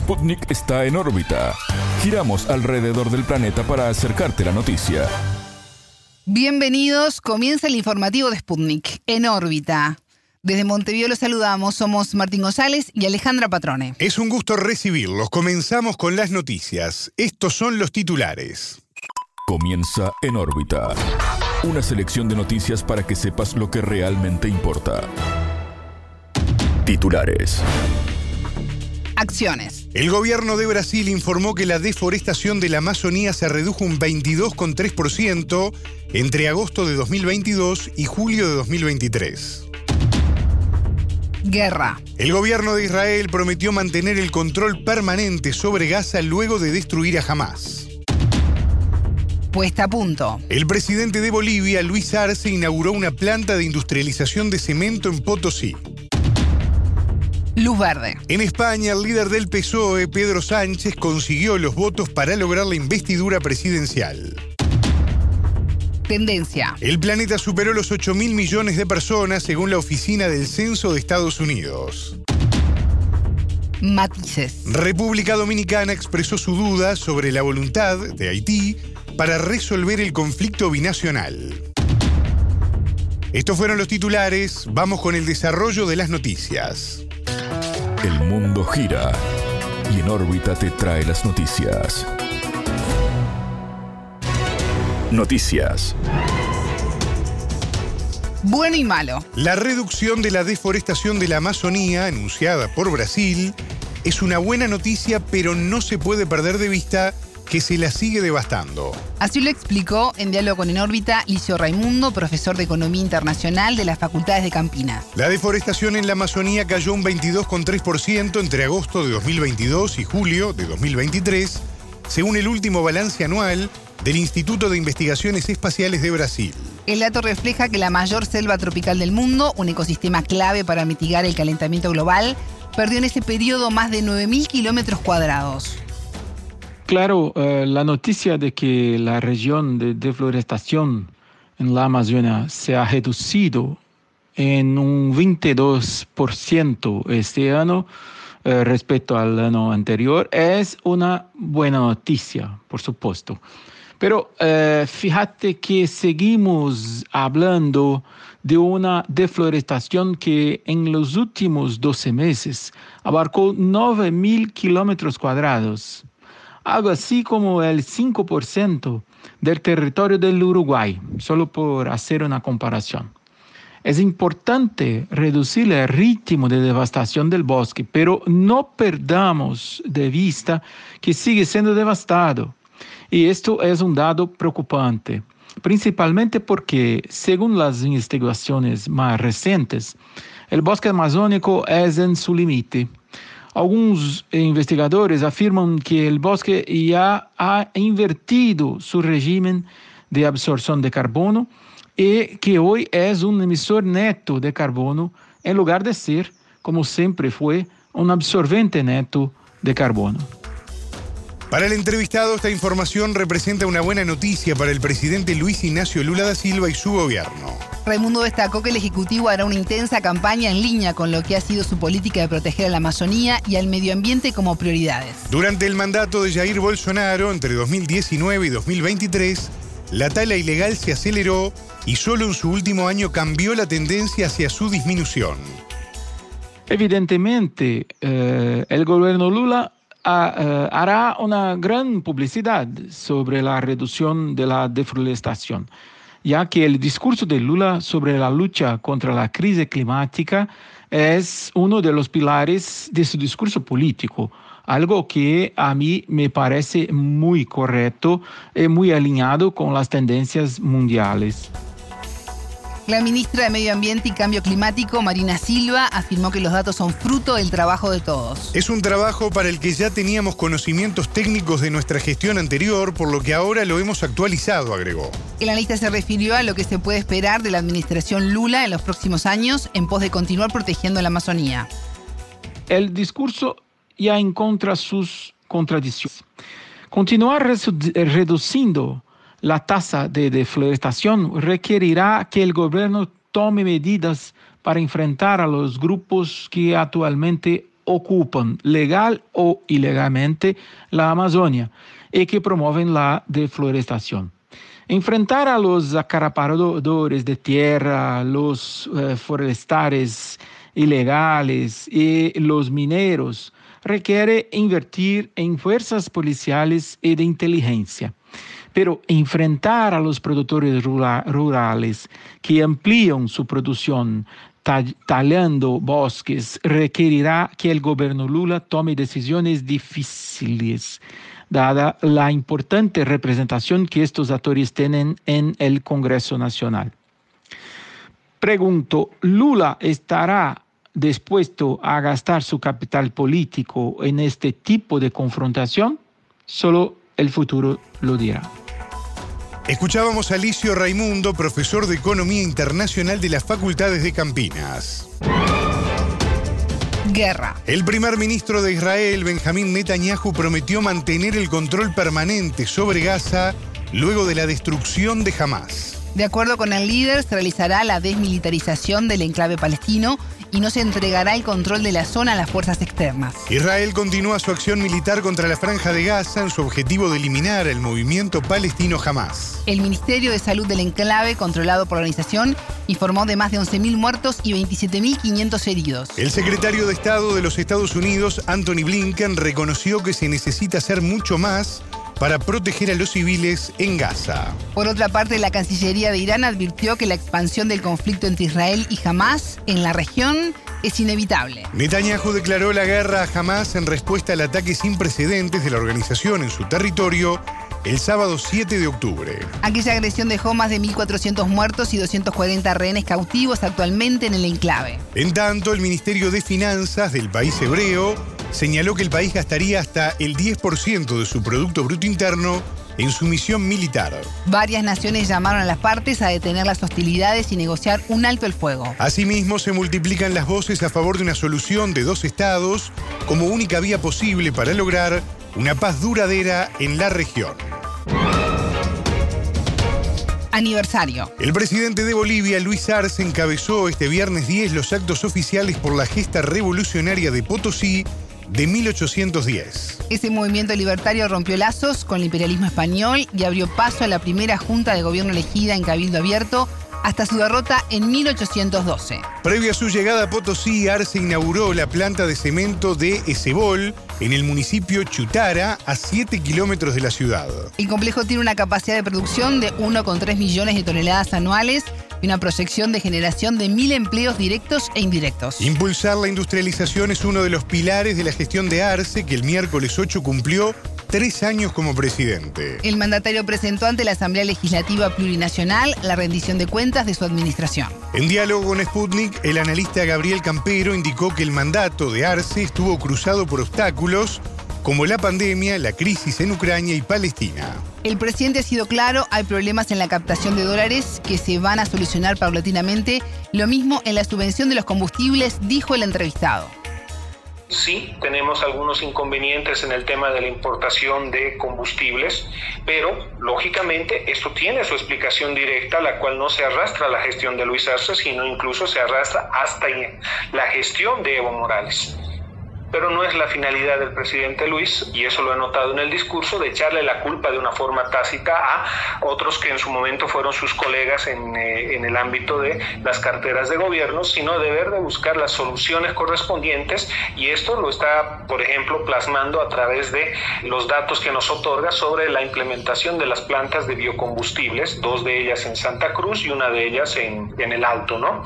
Sputnik está en órbita. Giramos alrededor del planeta para acercarte la noticia. Bienvenidos, comienza el informativo de Sputnik, en órbita. Desde Montevideo los saludamos, somos Martín González y Alejandra Patrone. Es un gusto recibirlos. Comenzamos con las noticias. Estos son los titulares. Comienza en órbita. Una selección de noticias para que sepas lo que realmente importa. Titulares. Acciones. El gobierno de Brasil informó que la deforestación de la Amazonía se redujo un 22,3% entre agosto de 2022 y julio de 2023. Guerra. El gobierno de Israel prometió mantener el control permanente sobre Gaza luego de destruir a Hamas. Puesta a punto. El presidente de Bolivia, Luis Arce, inauguró una planta de industrialización de cemento en Potosí. Luz verde. En España, el líder del PSOE, Pedro Sánchez, consiguió los votos para lograr la investidura presidencial. Tendencia. El planeta superó los 8 mil millones de personas según la Oficina del Censo de Estados Unidos. Matices. República Dominicana expresó su duda sobre la voluntad de Haití para resolver el conflicto binacional. Estos fueron los titulares, vamos con el desarrollo de las noticias. El mundo gira y en órbita te trae las noticias. Noticias. Bueno y malo. La reducción de la deforestación de la Amazonía, anunciada por Brasil, es una buena noticia, pero no se puede perder de vista que se la sigue devastando. Así lo explicó en diálogo con En órbita Licio Raimundo, profesor de Economía Internacional de las Facultades de Campinas. La deforestación en la Amazonía cayó un 22,3% entre agosto de 2022 y julio de 2023, según el último balance anual del Instituto de Investigaciones Espaciales de Brasil. El dato refleja que la mayor selva tropical del mundo, un ecosistema clave para mitigar el calentamiento global, perdió en ese periodo más de 9.000 kilómetros cuadrados. Claro, eh, la noticia de que la región de deforestación en la Amazonia se ha reducido en un 22% este año eh, respecto al año anterior es una buena noticia, por supuesto. Pero eh, fíjate que seguimos hablando de una deforestación que en los últimos 12 meses abarcó 9.000 kilómetros cuadrados algo así como el 5% del territorio del Uruguay, solo por hacer una comparación. Es importante reducir el ritmo de devastación del bosque, pero no perdamos de vista que sigue siendo devastado. Y esto es un dado preocupante, principalmente porque, según las investigaciones más recientes, el bosque amazónico es en su límite Alguns investigadores afirman que o bosque já ha invertido seu regime de absorção de carbono e que hoje é um emissor neto de carbono em lugar de ser, como sempre foi, um absorvente neto de carbono. Para el entrevistado, esta información representa una buena noticia para el presidente Luis Ignacio Lula da Silva y su gobierno. Raimundo destacó que el Ejecutivo hará una intensa campaña en línea con lo que ha sido su política de proteger a la Amazonía y al medio ambiente como prioridades. Durante el mandato de Jair Bolsonaro, entre 2019 y 2023, la tala ilegal se aceleró y solo en su último año cambió la tendencia hacia su disminución. Evidentemente, eh, el gobierno Lula uh, hará una gran publicidad sobre la reducción de la deforestación, ya que el discurso de Lula sobre la lucha contra la crisis climática es uno de los pilares de su discurso político, algo que a mí me parece muy correcto y muy alineado con las tendencias mundiales. La ministra de Medio Ambiente y Cambio Climático, Marina Silva, afirmó que los datos son fruto del trabajo de todos. Es un trabajo para el que ya teníamos conocimientos técnicos de nuestra gestión anterior, por lo que ahora lo hemos actualizado, agregó. El analista se refirió a lo que se puede esperar de la administración Lula en los próximos años en pos de continuar protegiendo la Amazonía. El discurso ya encuentra sus contradicciones. Continuar reduciendo la tasa de deforestación requerirá que el gobierno tome medidas para enfrentar a los grupos que actualmente ocupan legal o ilegalmente la Amazonia y que promueven la deforestación. Enfrentar a los acaraparadores de tierra, los eh, forestales ilegales y los mineros requiere invertir en fuerzas policiales y de inteligencia. Pero enfrentar a los productores rurales que amplían su producción talando bosques requerirá que el gobierno Lula tome decisiones difíciles, dada la importante representación que estos actores tienen en el Congreso Nacional. Pregunto, ¿Lula estará dispuesto a gastar su capital político en este tipo de confrontación? Solo el futuro lo dirá. Escuchábamos a Alicio Raimundo, profesor de Economía Internacional de las Facultades de Campinas. Guerra. El primer ministro de Israel, Benjamín Netanyahu, prometió mantener el control permanente sobre Gaza luego de la destrucción de Hamas. De acuerdo con el líder, se realizará la desmilitarización del enclave palestino y no se entregará el control de la zona a las fuerzas externas. Israel continúa su acción militar contra la franja de Gaza en su objetivo de eliminar el movimiento palestino Hamas. El Ministerio de Salud del enclave, controlado por la organización, informó de más de 11.000 muertos y 27.500 heridos. El secretario de Estado de los Estados Unidos, Anthony Blinken, reconoció que se necesita hacer mucho más para proteger a los civiles en Gaza. Por otra parte, la Cancillería de Irán advirtió que la expansión del conflicto entre Israel y Hamas en la región es inevitable. Netanyahu declaró la guerra a Hamas en respuesta al ataque sin precedentes de la organización en su territorio el sábado 7 de octubre. Aquella agresión dejó más de 1.400 muertos y 240 rehenes cautivos actualmente en el enclave. En tanto, el Ministerio de Finanzas del país hebreo señaló que el país gastaría hasta el 10% de su Producto Bruto Interno en su misión militar. Varias naciones llamaron a las partes a detener las hostilidades y negociar un alto el fuego. Asimismo, se multiplican las voces a favor de una solución de dos estados como única vía posible para lograr una paz duradera en la región. Aniversario. El presidente de Bolivia, Luis Arce, encabezó este viernes 10 los actos oficiales por la gesta revolucionaria de Potosí de 1810. Ese movimiento libertario rompió lazos con el imperialismo español y abrió paso a la primera junta de gobierno elegida en Cabildo Abierto hasta su derrota en 1812. Previo a su llegada a Potosí, Arce inauguró la planta de cemento de Ezebol en el municipio Chutara, a 7 kilómetros de la ciudad. El complejo tiene una capacidad de producción de 1,3 millones de toneladas anuales y una proyección de generación de mil empleos directos e indirectos. Impulsar la industrialización es uno de los pilares de la gestión de Arce, que el miércoles 8 cumplió tres años como presidente. El mandatario presentó ante la Asamblea Legislativa Plurinacional la rendición de cuentas de su administración. En diálogo con Sputnik, el analista Gabriel Campero indicó que el mandato de Arce estuvo cruzado por obstáculos como la pandemia, la crisis en Ucrania y Palestina. El presidente ha sido claro, hay problemas en la captación de dólares que se van a solucionar paulatinamente, lo mismo en la subvención de los combustibles, dijo el entrevistado. Sí, tenemos algunos inconvenientes en el tema de la importación de combustibles, pero lógicamente esto tiene su explicación directa, la cual no se arrastra a la gestión de Luis Arce, sino incluso se arrastra hasta la gestión de Evo Morales pero no es la finalidad del presidente Luis, y eso lo he notado en el discurso, de echarle la culpa de una forma tácita a otros que en su momento fueron sus colegas en, eh, en el ámbito de las carteras de gobierno, sino deber de buscar las soluciones correspondientes, y esto lo está, por ejemplo, plasmando a través de los datos que nos otorga sobre la implementación de las plantas de biocombustibles, dos de ellas en Santa Cruz y una de ellas en, en el Alto, ¿no?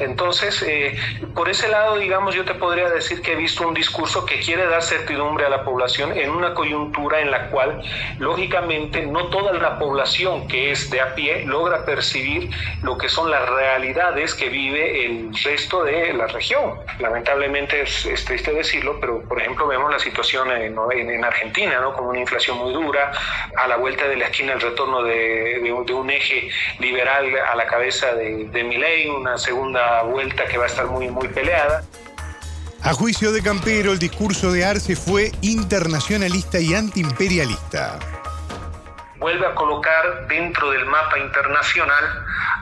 Entonces, eh, por ese lado, digamos, yo te podría decir que he visto un discurso discurso que quiere dar certidumbre a la población en una coyuntura en la cual, lógicamente, no toda la población que es de a pie logra percibir lo que son las realidades que vive el resto de la región. Lamentablemente es, triste decirlo, pero por ejemplo vemos la situación en, en, Argentina, ¿no? con una inflación muy dura, a la vuelta de la esquina el retorno de, de, un eje liberal a la cabeza de, de Milei, una segunda vuelta que va a estar muy, muy peleada. A juicio de Campero, el discurso de Arce fue internacionalista y antiimperialista. Vuelve a colocar dentro del mapa internacional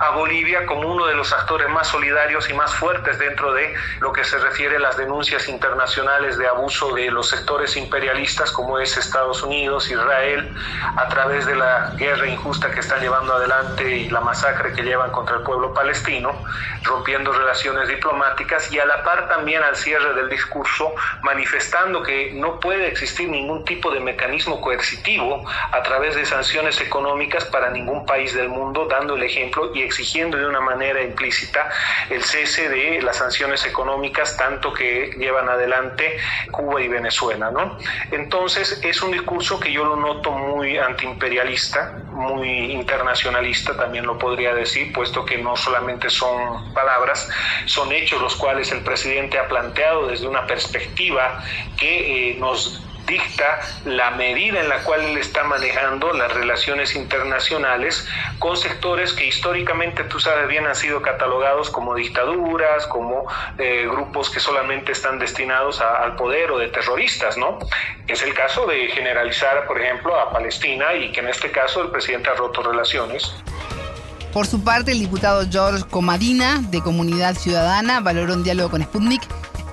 a Bolivia como uno de los actores más solidarios y más fuertes dentro de lo que se refiere a las denuncias internacionales de abuso de los sectores imperialistas como es Estados Unidos, Israel, a través de la guerra injusta que están llevando adelante y la masacre que llevan contra el pueblo palestino, rompiendo relaciones diplomáticas y a la par también al cierre del discurso manifestando que no puede existir ningún tipo de mecanismo coercitivo a través de sanciones económicas para ningún país del mundo, dando el ejemplo y exigiendo de una manera implícita el cese de las sanciones económicas tanto que llevan adelante Cuba y Venezuela. ¿no? Entonces es un discurso que yo lo noto muy antiimperialista, muy internacionalista también lo podría decir, puesto que no solamente son palabras, son hechos los cuales el presidente ha planteado desde una perspectiva que eh, nos dicta la medida en la cual él está manejando las relaciones internacionales con sectores que históricamente, tú sabes bien, han sido catalogados como dictaduras, como eh, grupos que solamente están destinados al poder o de terroristas, ¿no? Es el caso de generalizar, por ejemplo, a Palestina y que en este caso el presidente ha roto relaciones. Por su parte, el diputado George Comadina, de Comunidad Ciudadana, valoró un diálogo con Sputnik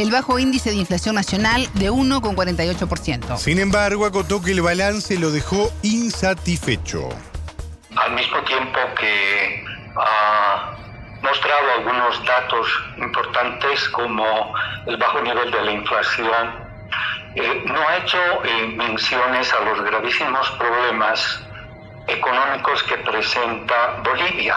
el bajo índice de inflación nacional de 1,48%. Sin embargo, acotó que el balance lo dejó insatisfecho. Al mismo tiempo que ha mostrado algunos datos importantes como el bajo nivel de la inflación, eh, no ha hecho eh, menciones a los gravísimos problemas económicos que presenta Bolivia,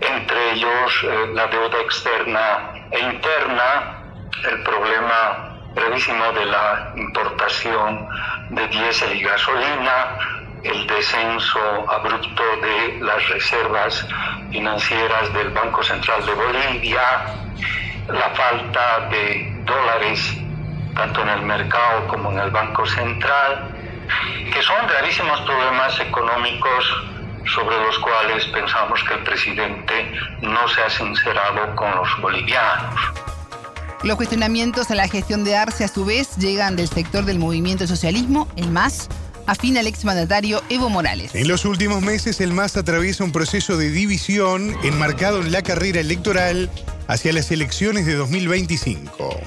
entre ellos eh, la deuda externa e interna, el problema brevísimo de la importación de diésel y gasolina, el descenso abrupto de las reservas financieras del Banco Central de Bolivia, la falta de dólares tanto en el mercado como en el Banco Central, que son gravísimos problemas económicos sobre los cuales pensamos que el presidente no se ha sincerado con los bolivianos. Los cuestionamientos a la gestión de Arce a su vez llegan del sector del movimiento socialismo, el MAS, afín al exmandatario Evo Morales. En los últimos meses el MAS atraviesa un proceso de división enmarcado en la carrera electoral hacia las elecciones de 2025.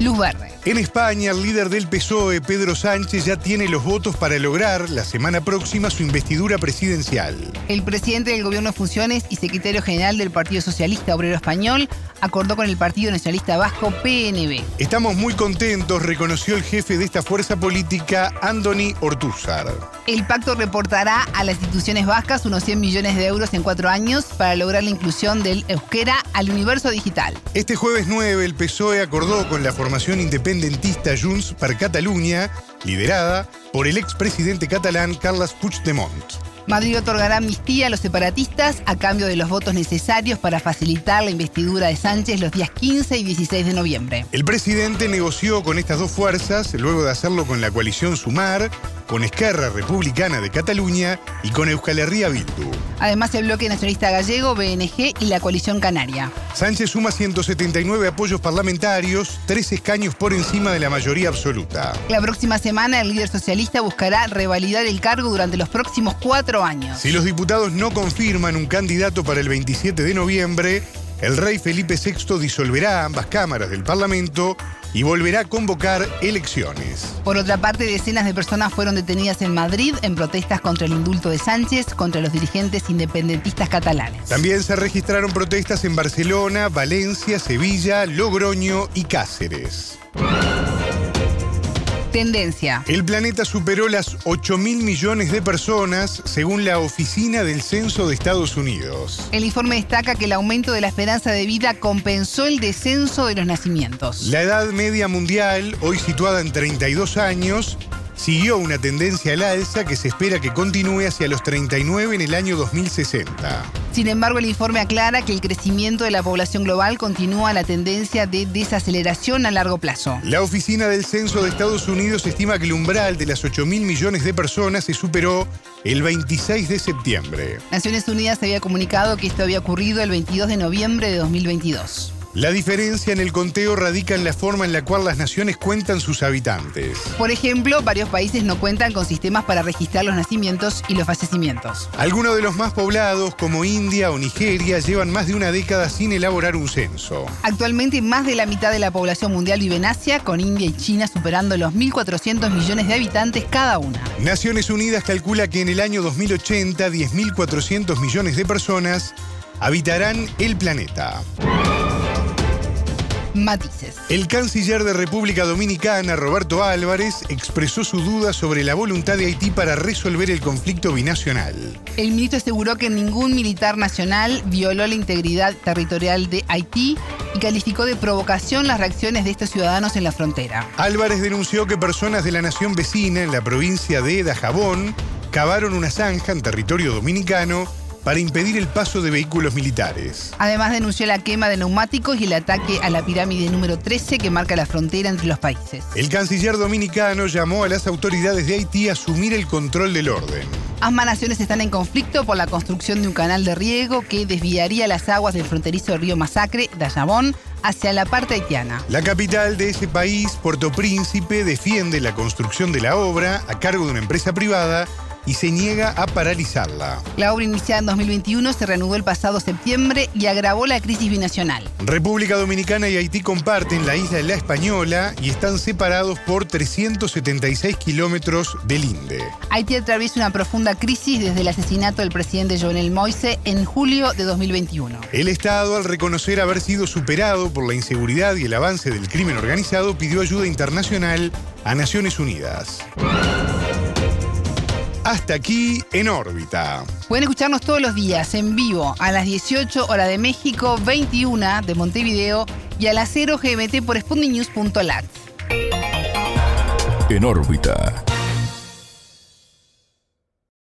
Luz verde. En España, el líder del PSOE, Pedro Sánchez, ya tiene los votos para lograr la semana próxima su investidura presidencial. El presidente del gobierno de funciones y secretario general del Partido Socialista Obrero Español acordó con el Partido Nacionalista Vasco PNB. Estamos muy contentos, reconoció el jefe de esta fuerza política, Andoni Ortúzar. El pacto reportará a las instituciones vascas unos 100 millones de euros en cuatro años para lograr la inclusión del euskera al universo digital. Este jueves 9, el PSOE acordó con la formación independentista Junts per Catalunya, liderada por el expresidente catalán Carles Puigdemont. Madrid otorgará amnistía a los separatistas a cambio de los votos necesarios para facilitar la investidura de Sánchez los días 15 y 16 de noviembre. El presidente negoció con estas dos fuerzas, luego de hacerlo con la coalición Sumar, con Esquerra Republicana de Cataluña y con Euskal Herria Bildu. Además, el bloque nacionalista gallego, BNG y la coalición canaria. Sánchez suma 179 apoyos parlamentarios, tres escaños por encima de la mayoría absoluta. La próxima semana, el líder socialista buscará revalidar el cargo durante los próximos cuatro años. Si los diputados no confirman un candidato para el 27 de noviembre, el rey Felipe VI disolverá ambas cámaras del Parlamento y volverá a convocar elecciones. Por otra parte, decenas de personas fueron detenidas en Madrid en protestas contra el indulto de Sánchez contra los dirigentes independentistas catalanes. También se registraron protestas en Barcelona, Valencia, Sevilla, Logroño y Cáceres. Tendencia. El planeta superó las 8 mil millones de personas según la Oficina del Censo de Estados Unidos. El informe destaca que el aumento de la esperanza de vida compensó el descenso de los nacimientos. La edad media mundial, hoy situada en 32 años, siguió una tendencia al alza que se espera que continúe hacia los 39 en el año 2060. Sin embargo, el informe aclara que el crecimiento de la población global continúa la tendencia de desaceleración a largo plazo. La Oficina del Censo de Estados Unidos estima que el umbral de las 8 mil millones de personas se superó el 26 de septiembre. Naciones Unidas había comunicado que esto había ocurrido el 22 de noviembre de 2022. La diferencia en el conteo radica en la forma en la cual las naciones cuentan sus habitantes. Por ejemplo, varios países no cuentan con sistemas para registrar los nacimientos y los fallecimientos. Algunos de los más poblados, como India o Nigeria, llevan más de una década sin elaborar un censo. Actualmente más de la mitad de la población mundial vive en Asia, con India y China superando los 1.400 millones de habitantes cada una. Naciones Unidas calcula que en el año 2080 10.400 millones de personas habitarán el planeta. Matices. El canciller de República Dominicana, Roberto Álvarez, expresó su duda sobre la voluntad de Haití para resolver el conflicto binacional. El ministro aseguró que ningún militar nacional violó la integridad territorial de Haití y calificó de provocación las reacciones de estos ciudadanos en la frontera. Álvarez denunció que personas de la nación vecina en la provincia de Dajabón cavaron una zanja en territorio dominicano para impedir el paso de vehículos militares. Además denunció la quema de neumáticos y el ataque a la pirámide número 13 que marca la frontera entre los países. El canciller dominicano llamó a las autoridades de Haití a asumir el control del orden. Ambas naciones están en conflicto por la construcción de un canal de riego que desviaría las aguas del fronterizo río Masacre, Dayabón, hacia la parte haitiana. La capital de ese país, Puerto Príncipe, defiende la construcción de la obra a cargo de una empresa privada y se niega a paralizarla. La obra iniciada en 2021 se reanudó el pasado septiembre y agravó la crisis binacional. República Dominicana y Haití comparten la isla de La Española y están separados por 376 kilómetros del Inde. Haití atraviesa una profunda crisis desde el asesinato del presidente Jovenel Moise en julio de 2021. El Estado, al reconocer haber sido superado por la inseguridad y el avance del crimen organizado, pidió ayuda internacional a Naciones Unidas. Hasta aquí en órbita. Pueden escucharnos todos los días en vivo a las 18 horas de México, 21 de Montevideo y a las 0 GMT por spundinews.lat. En órbita.